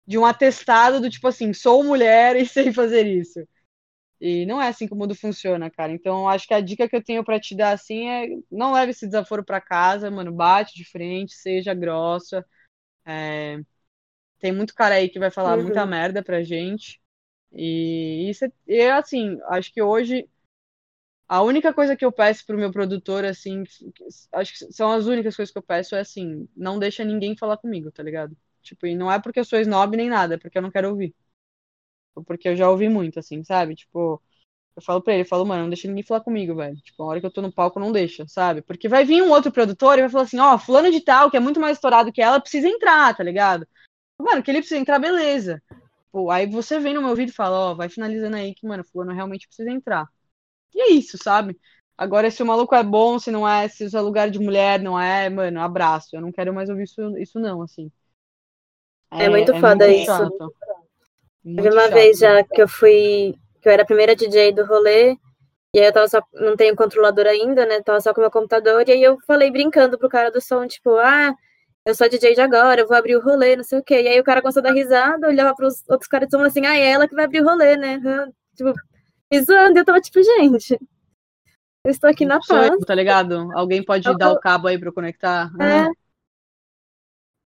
de um atestado do tipo assim, sou mulher e sei fazer isso. E não é assim que o mundo funciona, cara. Então, acho que a dica que eu tenho para te dar assim é não leve esse desaforo para casa, mano, bate de frente, seja grossa. É... Tem muito cara aí que vai falar uhum. muita merda pra gente. E isso é, assim, acho que hoje a única coisa que eu peço pro meu produtor, assim, acho que são as únicas coisas que eu peço, é assim, não deixa ninguém falar comigo, tá ligado? Tipo, e não é porque eu sou snob nem nada, é porque eu não quero ouvir. Porque eu já ouvi muito, assim, sabe? Tipo, eu falo pra ele, eu falo, mano, não deixa ninguém falar comigo, velho. Tipo, a hora que eu tô no palco, não deixa, sabe? Porque vai vir um outro produtor e vai falar assim, ó, oh, fulano de tal, que é muito mais estourado que ela, precisa entrar, tá ligado? Mano, que ele precisa entrar, beleza. Pô, aí você vem no meu vídeo e fala, ó, oh, vai finalizando aí que, mano, fulano realmente precisa entrar. E é isso, sabe? Agora, se o maluco é bom, se não é, se usa lugar de mulher, não é, mano, abraço. Eu não quero mais ouvir isso, isso não, assim. É, é muito é foda muito isso. Chato. Teve uma chato. vez já que eu fui, que eu era a primeira DJ do rolê, e aí eu tava só, não tenho controlador ainda, né, tava só com meu computador, e aí eu falei brincando pro cara do som, tipo, ah, eu sou DJ de agora, eu vou abrir o rolê, não sei o quê. E aí o cara começou a dar risada, olhava pros outros caras e falou assim, ah, é ela que vai abrir o rolê, né? Tipo, me zoando. Eu tava tipo, gente, eu estou aqui na paz. tá ligado? Alguém pode eu dar tô... o cabo aí pra eu conectar? É.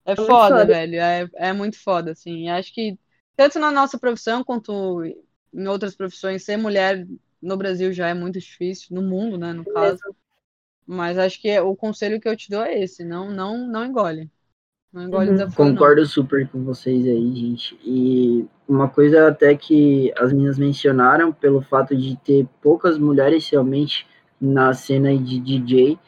É, é foda, foda, velho. É, é muito foda, assim. Acho que tanto na nossa profissão quanto em outras profissões, ser mulher no Brasil já é muito difícil, no mundo, né, no caso. Mas acho que o conselho que eu te dou é esse, não, não, não engole. Engole uhum. Concordo não. super com vocês aí, gente. E uma coisa até que as meninas mencionaram, pelo fato de ter poucas mulheres realmente na cena de DJ,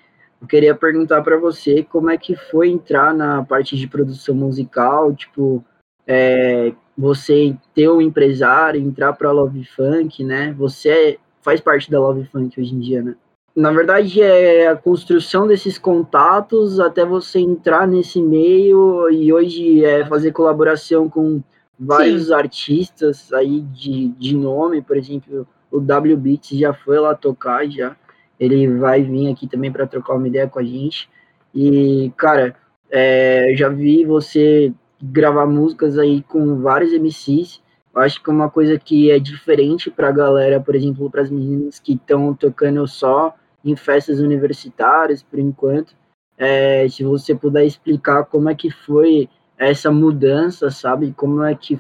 eu queria perguntar para você como é que foi entrar na parte de produção musical, tipo, é, você ter um empresário, entrar para Love Funk, né? Você faz parte da Love Funk hoje em dia, né? Na verdade, é a construção desses contatos até você entrar nesse meio e hoje é fazer colaboração com vários Sim. artistas aí de, de nome, por exemplo, o W Beats já foi lá tocar já. Ele vai vir aqui também para trocar uma ideia com a gente. E, cara, é, já vi você gravar músicas aí com vários MCs. Eu acho que é uma coisa que é diferente para a galera, por exemplo, para as meninas que estão tocando só em festas universitárias, por enquanto. É, se você puder explicar como é que foi essa mudança, sabe? Como é que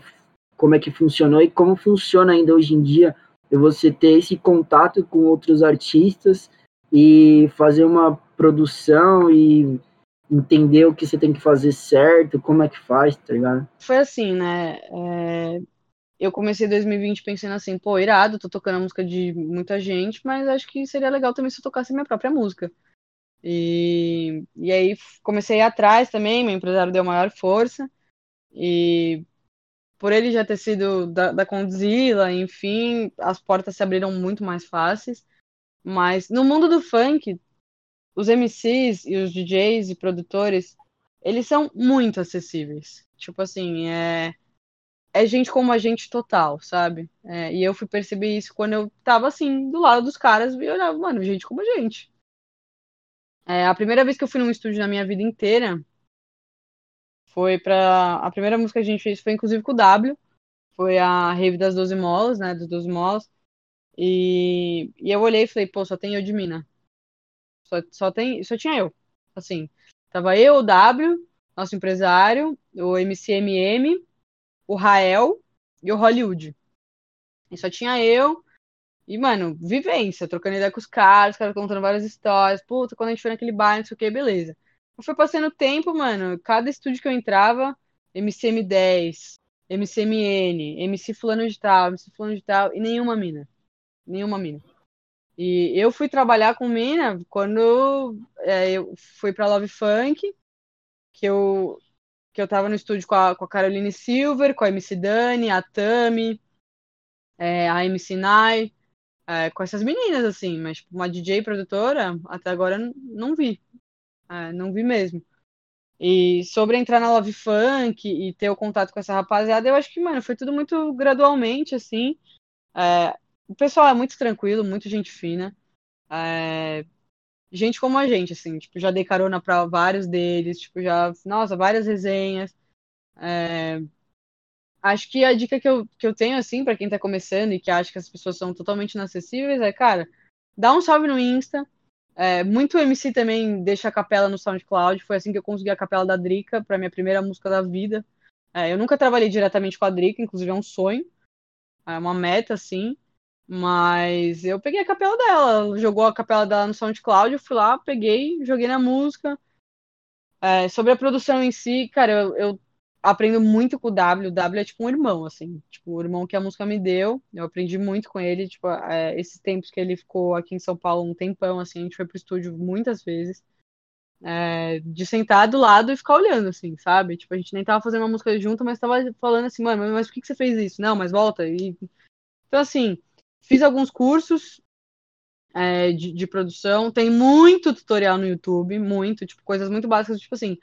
como é que funcionou e como funciona ainda hoje em dia você ter esse contato com outros artistas e fazer uma produção e entender o que você tem que fazer certo, como é que faz, tá ligado? Foi assim, né? É eu comecei 2020 pensando assim, pô, irado, tô tocando a música de muita gente, mas acho que seria legal também se eu tocasse minha própria música. E, e aí comecei atrás também, meu empresário deu maior força, e por ele já ter sido da, da Condzilla, enfim, as portas se abriram muito mais fáceis. Mas no mundo do funk, os MCs e os DJs e produtores, eles são muito acessíveis. Tipo assim, é é gente como a gente total, sabe? É, e eu fui perceber isso quando eu tava assim, do lado dos caras e olhava, mano, gente como a gente. É, a primeira vez que eu fui num estúdio na minha vida inteira foi para A primeira música que a gente fez foi inclusive com o W. Foi a Rave das 12 Molas, né? Dos 12 Molas. E, e eu olhei e falei, pô, só tem eu de mina. Só, só, tem, só tinha eu. Assim, tava eu, o W, nosso empresário, o MCMM, o Rael e o Hollywood. E só tinha eu. E, mano, vivência, trocando ideia com os caras, os caras contando várias histórias. Puta, quando a gente foi naquele bar, não sei o que, beleza. Foi passando tempo, mano. Cada estúdio que eu entrava, MCM10, MCMN, MC fulano de tal, MC fulano de tal, e nenhuma mina. Nenhuma mina. E eu fui trabalhar com mina quando é, eu fui pra Love Funk, que eu, que eu tava no estúdio com a, com a Caroline Silver, com a MC Dani, a Tami, é, a MC Nai, é, com essas meninas, assim, mas tipo, uma DJ produtora, até agora não vi. É, não vi mesmo. E sobre entrar na Love Funk e ter o contato com essa rapaziada, eu acho que, mano, foi tudo muito gradualmente, assim. É, o pessoal é muito tranquilo, muito gente fina. É, gente como a gente, assim, tipo, já dei carona pra vários deles, tipo, já, nossa, várias resenhas. É, acho que a dica que eu, que eu tenho, assim, para quem tá começando e que acha que as pessoas são totalmente inacessíveis é, cara, dá um salve no Insta, é, muito MC também deixa a capela no SoundCloud. Foi assim que eu consegui a capela da Drica para minha primeira música da vida. É, eu nunca trabalhei diretamente com a Drica, inclusive é um sonho, é uma meta, assim. Mas eu peguei a capela dela, jogou a capela dela no SoundCloud, eu fui lá, peguei, joguei na música. É, sobre a produção em si, cara, eu, eu aprendo muito com o W. O W é tipo um irmão, assim. Tipo, o irmão que a música me deu. Eu aprendi muito com ele. Tipo, é, esses tempos que ele ficou aqui em São Paulo, um tempão, assim, a gente foi pro estúdio muitas vezes. É, de sentar do lado e ficar olhando, assim, sabe? Tipo, a gente nem tava fazendo uma música junto, mas tava falando assim, mano, mas por que, que você fez isso? Não, mas volta. E... Então, assim, fiz alguns cursos é, de, de produção. Tem muito tutorial no YouTube, muito, tipo, coisas muito básicas, tipo assim,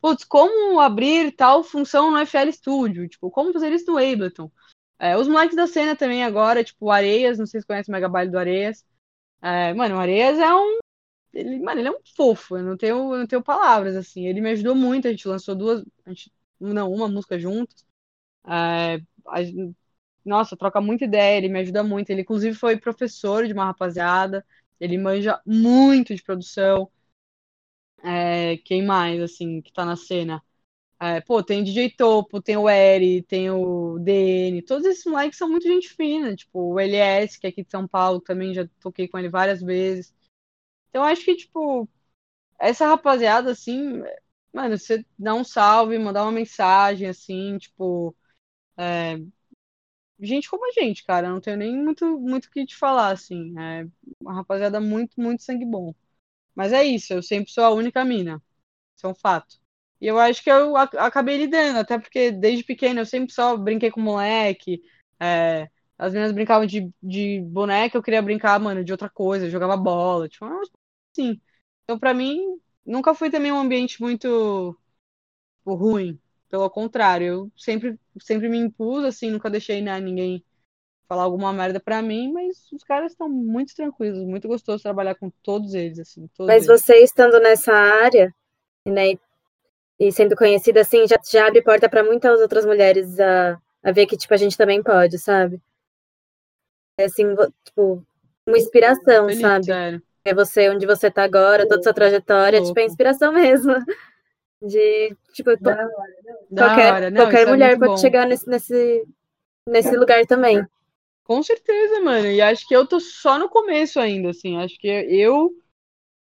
putz, como abrir tal função no FL Studio, tipo, como fazer isso no Ableton. É, os moleques da cena também agora, tipo, o Areias, não sei se conhece o Megabyte do Areias. É, mano, o Areias é um. Ele, mano, ele é um fofo, eu não tenho, eu não tenho palavras, assim. Ele me ajudou muito, a gente lançou duas. Gente, não, uma música juntos. É, a, nossa, troca muita ideia, ele me ajuda muito. Ele, inclusive, foi professor de uma rapaziada. Ele manja muito de produção. É, quem mais, assim, que tá na cena? É, pô, tem DJ Topo, tem o Eri, tem o DN, todos esses moleques são muito gente fina, tipo, o LS, que é aqui de São Paulo, também já toquei com ele várias vezes. Então, acho que, tipo, essa rapaziada, assim, mano, você dá um salve, mandar uma mensagem, assim, tipo, é, gente como a gente, cara, não tenho nem muito muito que te falar, assim, é uma rapaziada muito, muito sangue bom. Mas é isso, eu sempre sou a única mina. Isso é um fato. E eu acho que eu acabei lidando, até porque desde pequeno eu sempre só brinquei com moleque. É, as meninas brincavam de, de boneca, eu queria brincar, mano, de outra coisa, jogava bola, tipo, assim. Então, pra mim, nunca foi também um ambiente muito tipo, ruim. Pelo contrário, eu sempre, sempre me impus, assim, nunca deixei né, ninguém falar alguma merda para mim, mas os caras estão muito tranquilos, muito gostoso trabalhar com todos eles, assim. Todos mas eles. você estando nessa área, né, e sendo conhecida assim, já, já abre porta para muitas outras mulheres a, a ver que, tipo, a gente também pode, sabe? É assim, tipo, uma inspiração, Feliz, sabe? Sério. É você onde você tá agora, toda sua trajetória, tipo, é inspiração mesmo. De, tipo, da hora, qualquer, Não, qualquer é mulher é pode bom. chegar nesse, nesse, nesse lugar também. Com certeza, mano. E acho que eu tô só no começo ainda, assim. Acho que eu.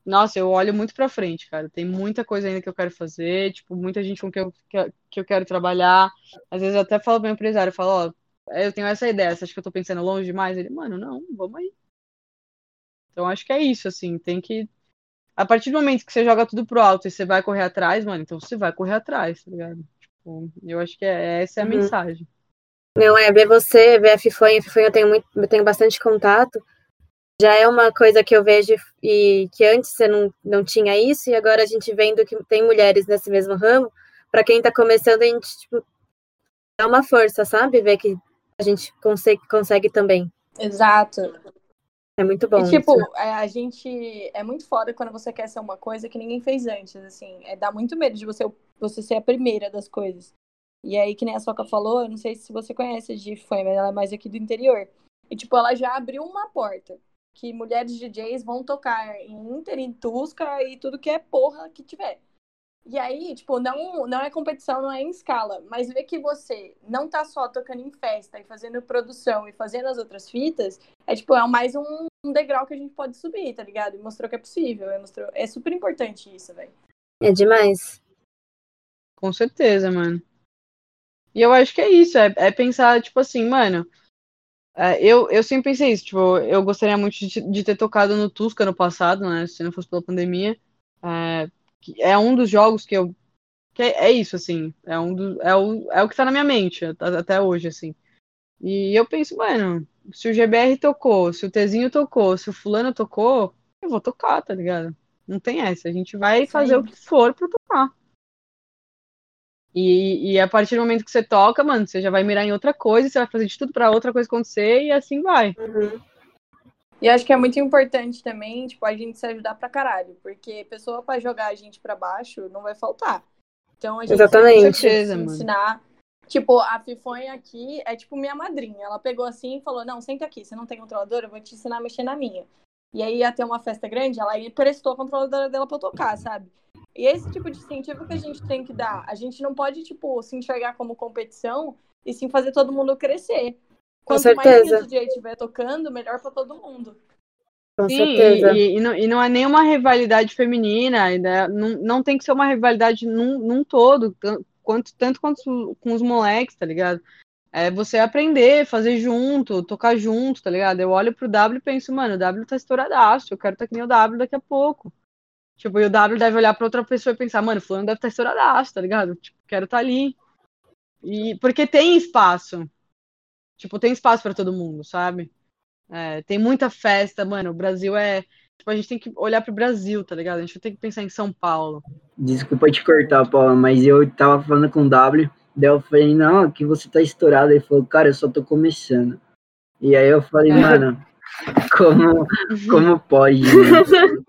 Nossa, eu olho muito pra frente, cara. Tem muita coisa ainda que eu quero fazer, tipo, muita gente com que eu, que eu quero trabalhar. Às vezes eu até falo pro meu empresário, eu falo, ó, eu tenho essa ideia, você acha que eu tô pensando longe demais? Ele, mano, não, vamos aí. Então acho que é isso, assim, tem que. A partir do momento que você joga tudo pro alto e você vai correr atrás, mano, então você vai correr atrás, tá ligado? Tipo, eu acho que é, essa é a uhum. mensagem. Não, é ver você, ver a Fifonha, a Fifonha eu tenho, muito, eu tenho bastante contato. Já é uma coisa que eu vejo e que antes você não, não tinha isso, e agora a gente vendo que tem mulheres nesse mesmo ramo, para quem está começando, a gente tipo, dá uma força, sabe? Ver que a gente consegue, consegue também. Exato. É muito bom. E, tipo, isso. é, a gente. É muito foda quando você quer ser uma coisa que ninguém fez antes, assim. É, dá muito medo de você, você ser a primeira das coisas. E aí, que nem a Soca falou, eu não sei se você conhece a Gif mas ela é mais aqui do interior. E, tipo, ela já abriu uma porta. Que mulheres DJs vão tocar em Inter, em Tusca e tudo que é porra que tiver. E aí, tipo, não, não é competição, não é em escala, mas ver que você não tá só tocando em festa e fazendo produção e fazendo as outras fitas, é tipo, é mais um, um degrau que a gente pode subir, tá ligado? E mostrou que é possível, é, mostrou, é super importante isso, velho. É demais. Com certeza, mano. E eu acho que é isso, é, é pensar, tipo assim, mano, é, eu, eu sempre pensei isso, tipo, eu gostaria muito de, de ter tocado no Tusca no passado, né, se não fosse pela pandemia, é, é um dos jogos que eu. Que é, é isso, assim. É, um do, é, o, é o que tá na minha mente até hoje, assim. E eu penso, mano, se o GBR tocou, se o Tzinho tocou, se o fulano tocou, eu vou tocar, tá ligado? Não tem essa. A gente vai Sim. fazer o que for pra tocar. E, e a partir do momento que você toca, mano, você já vai mirar em outra coisa, você vai fazer de tudo pra outra coisa acontecer e assim vai. Uhum. E acho que é muito importante também, tipo, a gente se ajudar pra caralho, porque pessoa para jogar a gente para baixo não vai faltar. Então a gente Exatamente. precisa ensinar. Tipo, a Fifonha aqui é tipo minha madrinha. Ela pegou assim e falou: Não, senta aqui, você não tem controladora, eu vou te ensinar a mexer na minha. E aí ia ter uma festa grande, ela emprestou a controladora dela pra eu tocar, sabe? E esse tipo de incentivo que a gente tem que dar. A gente não pode, tipo, se enxergar como competição e sim fazer todo mundo crescer. Quanto certeza. mais o DJ estiver tocando, melhor para todo mundo. Com Sim, certeza. E, e, não, e não é nenhuma rivalidade feminina, né? não, não tem que ser uma rivalidade num, num todo, quanto, tanto quanto com os moleques, tá ligado? É você aprender, fazer junto, tocar junto, tá ligado? Eu olho pro W e penso, mano, o W tá estouradaço, eu quero estar tá que nem o W daqui a pouco. Tipo, e o W deve olhar pra outra pessoa e pensar, mano, fulano deve estar tá estouradaço, tá ligado? Tipo, quero estar tá ali. E porque tem espaço. Tipo, tem espaço para todo mundo, sabe? É, tem muita festa, mano. O Brasil é. Tipo, a gente tem que olhar pro Brasil, tá ligado? A gente tem que pensar em São Paulo. Desculpa te cortar, Paula, mas eu tava falando com o W, daí eu falei, não, que você tá estourado. Ele falou, cara, eu só tô começando. E aí eu falei, é. mano, como, como pode, né?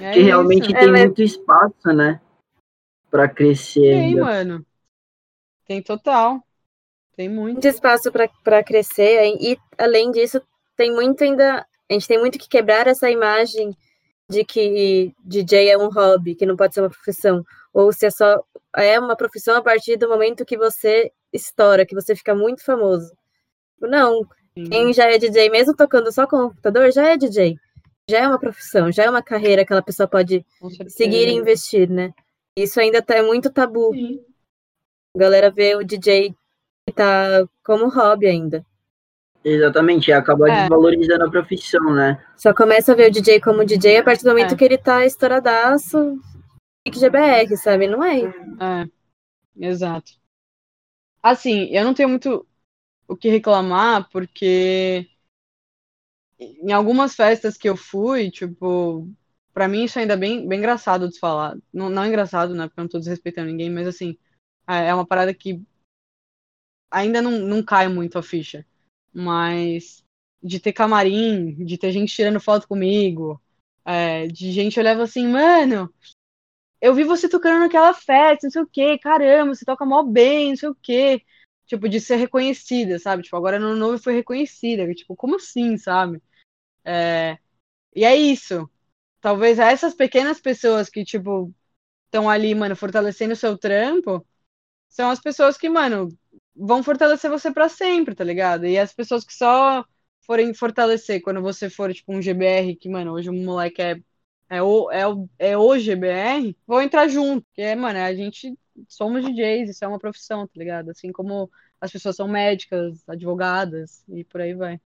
É que realmente tem é, muito espaço, né? Pra crescer. Tem, mano. Tem total. Tem muito. Muito espaço para crescer. E, além disso, tem muito ainda. A gente tem muito que quebrar essa imagem de que DJ é um hobby, que não pode ser uma profissão. Ou se é só. É uma profissão a partir do momento que você estoura, que você fica muito famoso. Não. Sim. Quem já é DJ, mesmo tocando só com o computador, já é DJ. Já é uma profissão, já é uma carreira que aquela pessoa pode seguir e investir, né? Isso ainda tá, é muito tabu. Sim. A galera vê o DJ tá como hobby ainda. Exatamente, acaba é. desvalorizando a profissão, né? Só começa a ver o DJ como DJ a partir do momento é. que ele tá estouradaço e que GBR, sabe? Não é. É, exato. Assim, eu não tenho muito o que reclamar, porque em algumas festas que eu fui, tipo, para mim isso ainda é bem, bem engraçado de falar. Não, não é engraçado, né? Porque eu não tô desrespeitando ninguém, mas assim, é, é uma parada que ainda não, não cai muito a ficha. Mas de ter camarim, de ter gente tirando foto comigo, é, de gente olhava assim, mano, eu vi você tocando naquela festa, não sei o que, caramba, você toca mó bem, não sei o que. Tipo, de ser reconhecida, sabe? Tipo, agora no novo foi reconhecida. Tipo, como assim, sabe? É... E é isso. Talvez essas pequenas pessoas que, tipo, estão ali, mano, fortalecendo o seu trampo, são as pessoas que, mano, vão fortalecer você para sempre, tá ligado? E as pessoas que só forem fortalecer quando você for, tipo, um GBR, que, mano, hoje o moleque é, é, o, é, o, é o GBR, vão entrar junto. Porque, mano, a gente somos DJs, isso é uma profissão, tá ligado? Assim como as pessoas são médicas, advogadas e por aí vai.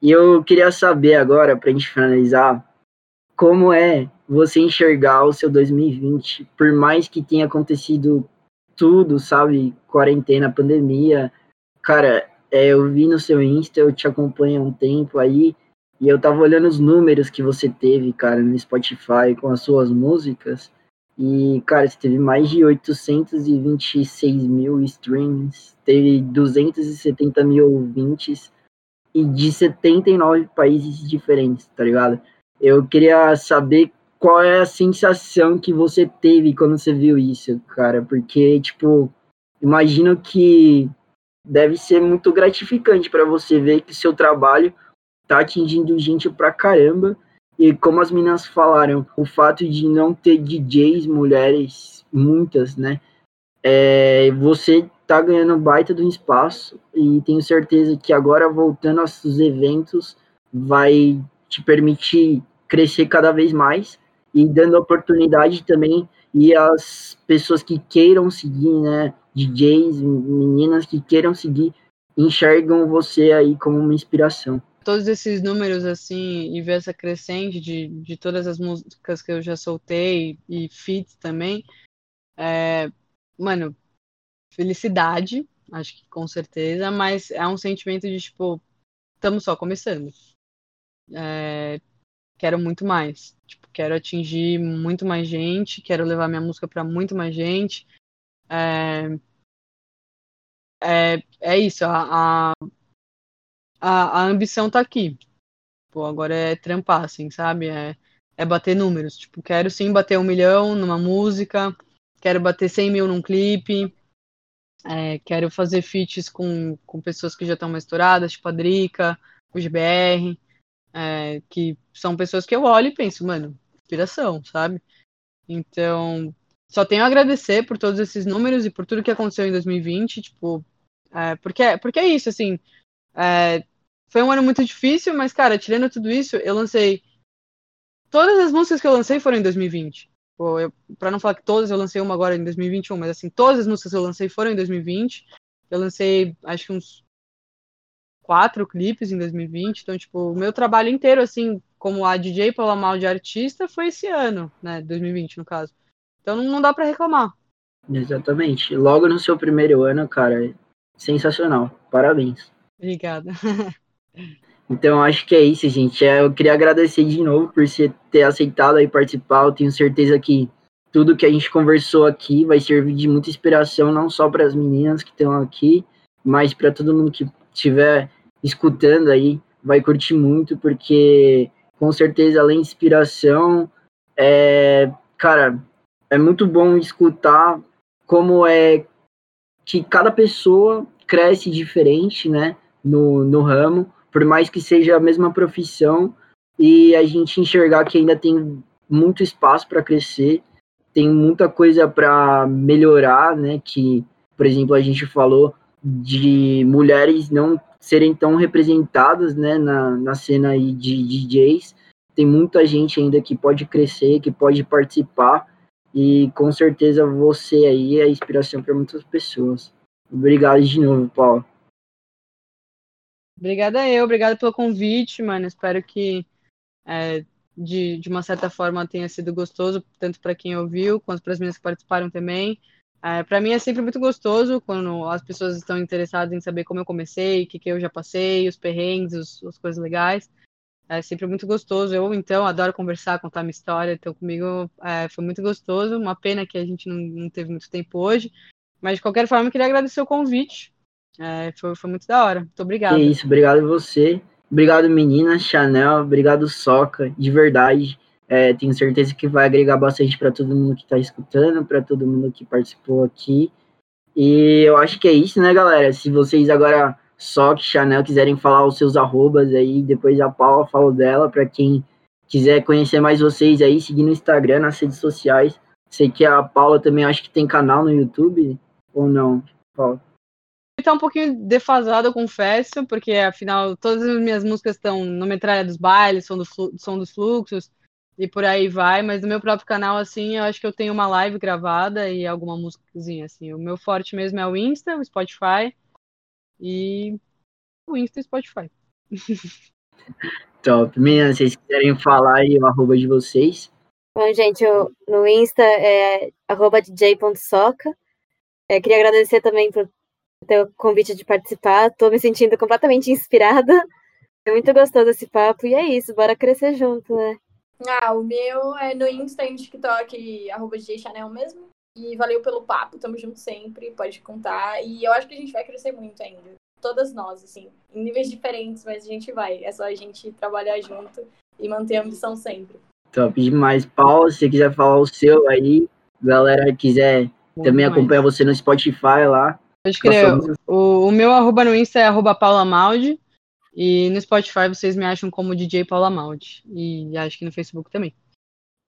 E eu queria saber agora, para a gente finalizar, como é você enxergar o seu 2020, por mais que tenha acontecido tudo, sabe? Quarentena, pandemia. Cara, é, eu vi no seu Insta, eu te acompanho há um tempo aí, e eu tava olhando os números que você teve, cara, no Spotify com as suas músicas. E, cara, você teve mais de 826 mil streams, teve 270 mil ouvintes e de 79 países diferentes, tá ligado? Eu queria saber qual é a sensação que você teve quando você viu isso, cara, porque, tipo, imagino que deve ser muito gratificante para você ver que seu trabalho tá atingindo gente pra caramba e como as meninas falaram, o fato de não ter DJs mulheres, muitas, né? É, você tá ganhando baita do espaço e tenho certeza que agora voltando aos eventos vai te permitir crescer cada vez mais e dando oportunidade também. E as pessoas que queiram seguir, né, DJs, meninas que queiram seguir, enxergam você aí como uma inspiração. Todos esses números assim e ver essa crescente de, de todas as músicas que eu já soltei e feats também, é, mano, felicidade, acho que com certeza, mas é um sentimento de tipo, estamos só começando. É, quero muito mais. Tipo, quero atingir muito mais gente, quero levar minha música para muito mais gente. É, é, é isso, a, a a, ambição tá aqui. Pô, agora é trampar, assim, sabe? É, é bater números. Tipo, quero sim bater um milhão numa música, quero bater 100 mil num clipe, é, quero fazer feats com, com pessoas que já estão mais estouradas, tipo a Drica, o GBR, é, que são pessoas que eu olho e penso, mano, inspiração, sabe? Então, só tenho a agradecer por todos esses números e por tudo que aconteceu em 2020, tipo, é, porque, porque é isso, assim, é, foi um ano muito difícil, mas, cara, tirando tudo isso, eu lancei. Todas as músicas que eu lancei foram em 2020. Eu, pra não falar que todas, eu lancei uma agora em 2021, mas assim, todas as músicas que eu lancei foram em 2020. Eu lancei, acho que uns quatro clipes em 2020. Então, tipo, o meu trabalho inteiro, assim, como a DJ Paula Mal de artista, foi esse ano, né? 2020, no caso. Então não, não dá para reclamar. Exatamente. Logo no seu primeiro ano, cara, sensacional. Parabéns. Obrigada. Então, acho que é isso, gente. É, eu queria agradecer de novo por você ter aceitado aí participar. Eu tenho certeza que tudo que a gente conversou aqui vai servir de muita inspiração, não só para as meninas que estão aqui, mas para todo mundo que estiver escutando aí, vai curtir muito, porque com certeza, além de inspiração, é, cara, é muito bom escutar como é que cada pessoa cresce diferente, né? no, no ramo, por mais que seja a mesma profissão, e a gente enxergar que ainda tem muito espaço para crescer, tem muita coisa para melhorar, né? Que, por exemplo, a gente falou de mulheres não serem tão representadas, né, na, na cena aí de DJs. Tem muita gente ainda que pode crescer, que pode participar, e com certeza você aí é inspiração para muitas pessoas. Obrigado de novo, Paulo. Obrigada eu, obrigada pelo convite, mano. Espero que é, de, de uma certa forma tenha sido gostoso, tanto para quem ouviu, quanto para as meninas que participaram também. É, para mim é sempre muito gostoso quando as pessoas estão interessadas em saber como eu comecei, o que, que eu já passei, os perrengues, os, as coisas legais. É sempre muito gostoso. Eu, então, adoro conversar, contar minha história. Então, comigo é, foi muito gostoso. Uma pena que a gente não, não teve muito tempo hoje. Mas, de qualquer forma, eu queria agradecer o convite. É, foi, foi muito da hora. Muito obrigado. É isso, obrigado você. Obrigado, menina, Chanel. Obrigado, Soca, de verdade. É, tenho certeza que vai agregar bastante para todo mundo que está escutando, para todo mundo que participou aqui. E eu acho que é isso, né, galera? Se vocês agora, Soca, Chanel, quiserem falar os seus arrobas aí, depois a Paula fala dela, para quem quiser conhecer mais vocês aí, seguir no Instagram, nas redes sociais. Sei que a Paula também acho que tem canal no YouTube, ou não, Paula? Tá um pouquinho defasado, eu confesso, porque afinal todas as minhas músicas estão no Metralha dos Bailes, Som, do som dos Fluxos e por aí vai, mas no meu próprio canal, assim, eu acho que eu tenho uma live gravada e alguma músicazinha, assim. O meu forte mesmo é o Insta, o Spotify e o Insta e o Spotify. Top. Meninas, se vocês quiserem falar aí o arroba de vocês. Bom, gente, eu, no Insta é arroba dj.soca. É, queria agradecer também por ter o convite de participar. Estou me sentindo completamente inspirada. É muito gostoso esse papo. E é isso, bora crescer junto, né? Ah, o meu é no Insta e no TikTok, arroba Chanel mesmo. E valeu pelo papo, tamo junto sempre, pode contar. E eu acho que a gente vai crescer muito ainda. Todas nós, assim, em níveis diferentes, mas a gente vai. É só a gente trabalhar junto e manter a ambição sempre. Top demais. Paulo, se você quiser falar o seu aí, galera quiser também acompanhar você no Spotify lá. Pode crer. O, o meu arroba no Insta é arroba Paula Maldi. E no Spotify vocês me acham como DJ Paula Maldi. E acho que no Facebook também.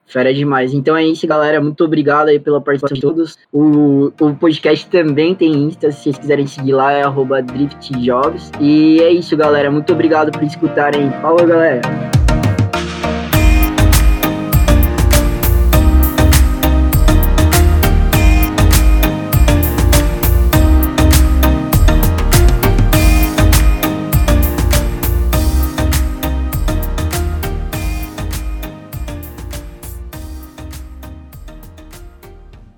Fera demais. Então é isso, galera. Muito obrigado aí pela participação de todos. O, o podcast também tem Insta, se vocês quiserem seguir lá, é arroba DriftJobs. E é isso, galera. Muito obrigado por escutarem. Falou, galera.